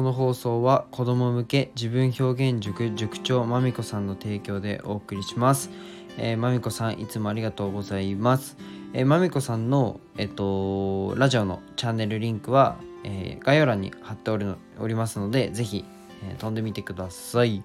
この放送は子供向け自分表現塾塾長まみこさんの提供でお送りします。えー、まみこさんいつもありがとうございます。えー、まみこさんの、えっと、ラジオのチャンネルリンクは、えー概要欄に貼っておるのおりますので、ぜひ、えー飛んでみてください。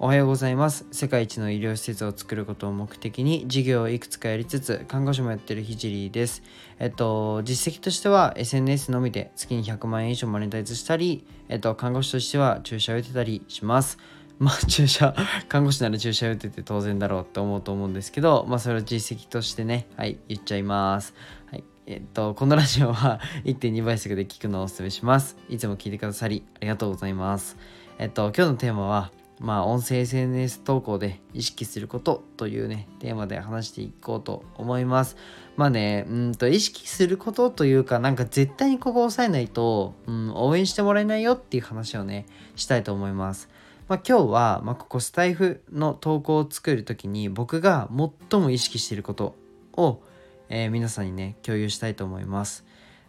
おはようございます。世界一の医療施設を作ることを目的に事業をいくつかやりつつ、看護師もやってるひじりです。えっと、実績としては SNS のみで月に100万円以上マネタイズしたり、えっと、看護師としては注射を打てたりします。まあ、注射、看護師なら注射打てて当然だろうって思うと思うんですけど、まあ、それを実績としてね、はい、言っちゃいます。はい。えっと、このラジオは1.2倍速で聞くのをお勧めします。いつも聞いてくださり、ありがとうございます。えっと、今日のテーマは、まあ、音声 SNS 投稿で意識することというね、テーマで話していこうと思います。まあね、うんと、意識することというか、なんか絶対にここ押さえないと、うん、応援してもらえないよっていう話をね、したいと思います。まあ、今日は、まあ、ここスタイフの投稿を作るときに僕が最も意識していることを、えー皆さんにね、共有したいと思います。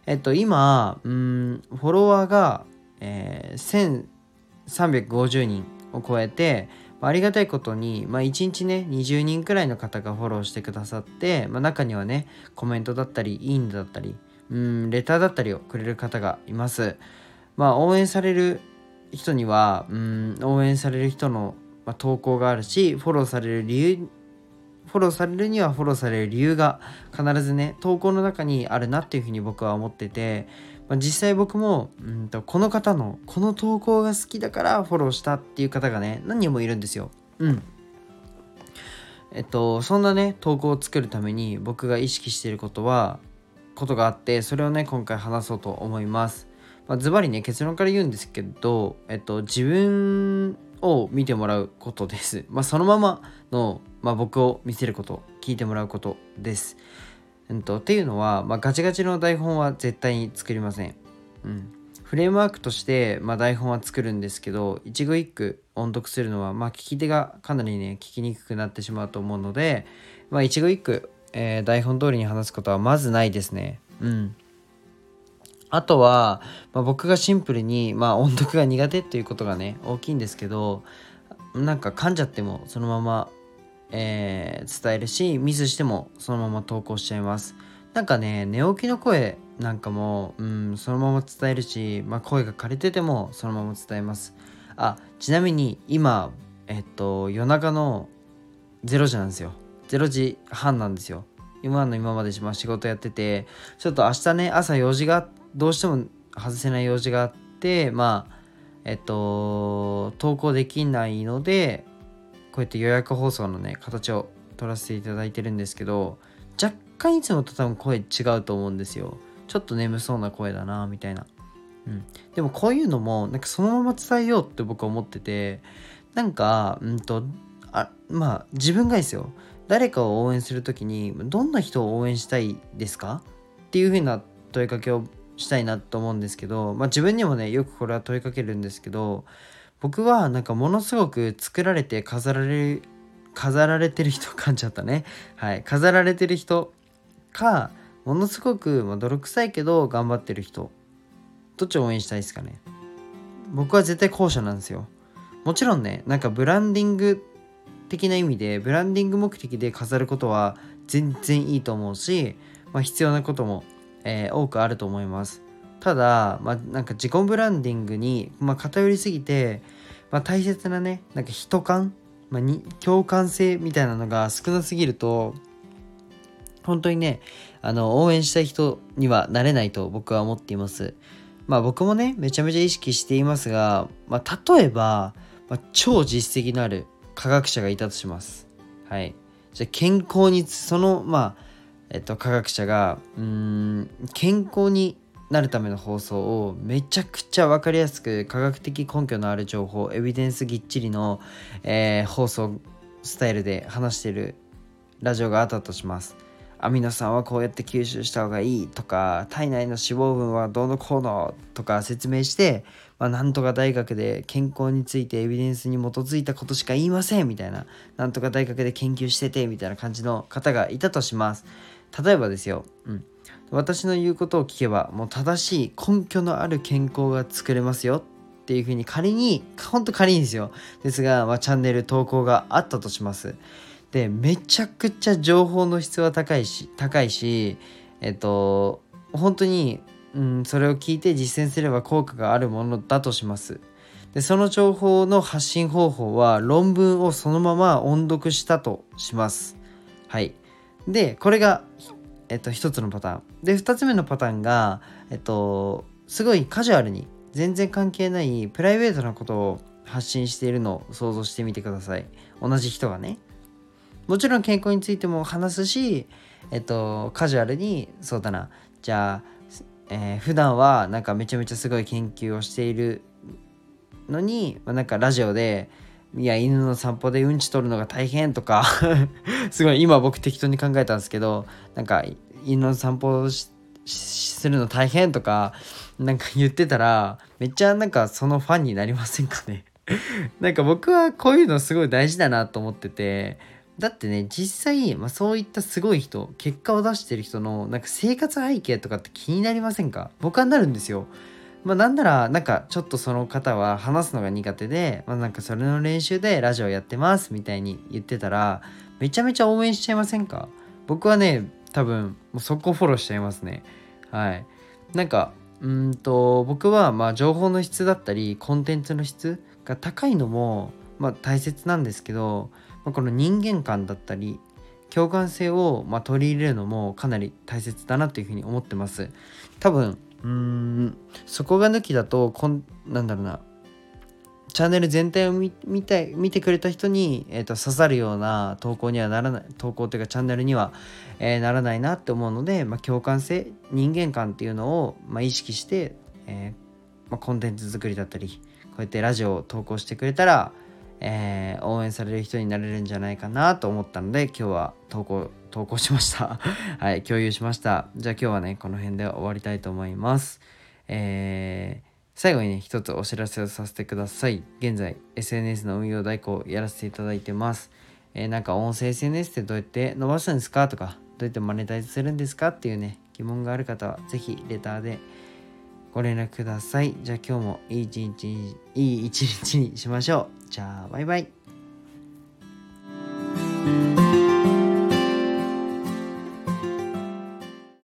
えっと、今、うん、フォロワーが、えー1350人を超えて、まあありがたいことに、まあ、1日ね20人くらいの方がフォローしてくださって、まあ、中にはねコメントだったりいいねだったりうんレターだったりをくれる方がいます。まあ応援される人にはうん応援される人の、まあ、投稿があるしフォローされる理由フォローされるにはフォローされる理由が必ずね投稿の中にあるなっていうふうに僕は思ってて、まあ、実際僕もうんとこの方のこの投稿が好きだからフォローしたっていう方がね何人もいるんですよ。うん。えっとそんなね投稿を作るために僕が意識していることはことがあってそれをね今回話そうと思います。まあ、ズバリね結論から言うんですけど、えっと、自分を見てもらうことです。まあ、そのままの、まあ、僕を見せること聞いてもらうことです。うんと、っていうのは、まあ、ガチガチの台本は絶対に作りません。うん、フレームワークとして、まあ、台本は作るんですけど一語一句音読するのは、まあ、聞き手がかなりね聞きにくくなってしまうと思うので、まあ、一語一句、えー台本通りに話すことはまずないですね。うんあとは、まあ、僕がシンプルに、まあ、音読が苦手っていうことがね大きいんですけどなんか噛んじゃってもそのまま、えー伝えるしミスしてもそのまま投稿しちゃいます。なんかね寝起きの声なんかも、うん、そのまま伝えるし、まあ、声が枯れててもそのまま伝えます。あちなみに今えっと夜中の0時なんですよ。0時半なんですよ。今の今まで仕事やっててちょっと明日ね朝用事がどうしても外せない用事があってまあえっと投稿できないのでこうやって予約放送のね形を取らせていただいてるんですけど若干いつもと多分声違うと思うんですよ。ちょっと眠そうな声だなみたいな、うん、でもこういうのもなんかそのまま伝えようって僕は思っててなんかうんとあまあ自分がですよ。誰かを応援する時にどんな人を応援したいですか？っていう風な問いかけをしたいなと思うんですけど、まあ、自分にもねよくこれは問いかけるんですけど僕はなんかものすごく作られて飾られる飾られてる人噛んじゃったね。はい。飾られてる人かものすごく、ま、泥臭いけど頑張ってる人。どっちを応援したいですかね。僕は絶対後者なんですよ。もちろんねなんかブランディング的な意味でブランディング目的で飾ることは全然いいと思うし、まあ、必要なことも、えー多くあると思います。ただ、まあ、なんか自己ブランディングに、まあ、偏りすぎて、まあ、大切なねなんか人感、まあ、に共感性みたいなのが少なすぎると本当にねあの応援したい人にはなれないと僕は思っています。まあ僕もねめちゃめちゃ意識していますが、まあ、例えば、まあ、超実績のある科学者がいたとします。はい。じゃ健康にそのまあえっと科学者がうん健康になるための放送をめちゃくちゃ分かりやすく科学的根拠のある情報エビデンスぎっちりの、えー放送スタイルで話してるラジオがあったとします。アミノ酸はこうやって吸収した方がいいとか体内の脂肪分はどうのこうのとか説明して、まあ、なんとか大学で健康についてエビデンスに基づいたことしか言いませんみたいななんとか大学で研究しててみたいな感じの方がいたとします。例えばですよ、うん、私の言うことを聞けばもう正しい根拠のある健康が作れますよっていうふうに仮にほんと仮にですよ。ですが、まあ、チャンネル投稿があったとします。でめちゃくちゃ情報の質は高いし高いしえっと本当に、うん、それを聞いて実践すれば効果があるものだとします。でその情報の発信方法は論文をそのまま音読したとします。はい。でこれがえっと一つのパターン。で二つ目のパターンがえっとすごいカジュアルに全然関係ないプライベートなことを発信しているのを想像してみてください。同じ人がね。もちろん健康についても話すしえっとカジュアルにそうだな。じゃあ、えー、普段はなんかめちゃめちゃすごい研究をしているのに、まあ、なんかラジオでいや犬の散歩でうんち取るのが大変とか すごい今僕適当に考えたんですけどなんか犬の散歩するの大変とかなんか 言ってたらめっちゃなんかそのファンになりませんかね？なんか僕はこういうのすごい大事だなと思っててだってね実際、まあ、そういったすごい人結果を出してる人のなんか生活背景とかって気になりませんか？僕はなるんですよ。まあなんならなんかちょっとその方は話すのが苦手で、まあ、なんかそれの練習でラジオやってますみたいに言ってたらめちゃめちゃ応援しちゃいませんか？僕はね多分もうそこフォローしちゃいますね。はい。なんかうんと僕はまあ情報の質だったりコンテンツの質が高いのもまあ大切なんですけど、まあ、この人間観だったり共感性をま取り入れるのもかなり大切だなというふうに思ってます。多分うーん。そこが抜きだとこんなんだろうな。チャンネル全体を見たい見てくれた人に、えーと、刺さるような投稿にはならない投稿というかチャンネルには、えー、ならないなって思うので、まあ、共感性人間観っていうのを、まあ、意識して、えーまあ、コンテンツ作りだったりこうやってラジオを投稿してくれたら、えー、応援される人になれるんじゃないかなと思ったので今日は投稿投稿しました はい共有しましたじゃあ今日はねこの辺で終わりたいと思いますえー、最後にね一つお知らせをさせてください現在 SNS の運用代行をやらせていただいてますえー、なんか音声 SNS ってどうやって伸ばすんですかとかどうやってマネタイズするんですかっていうね疑問がある方は是非レターでご連絡ください。じゃあ今日もいい一日に、いい一日にしましょう。じゃあバイバイ。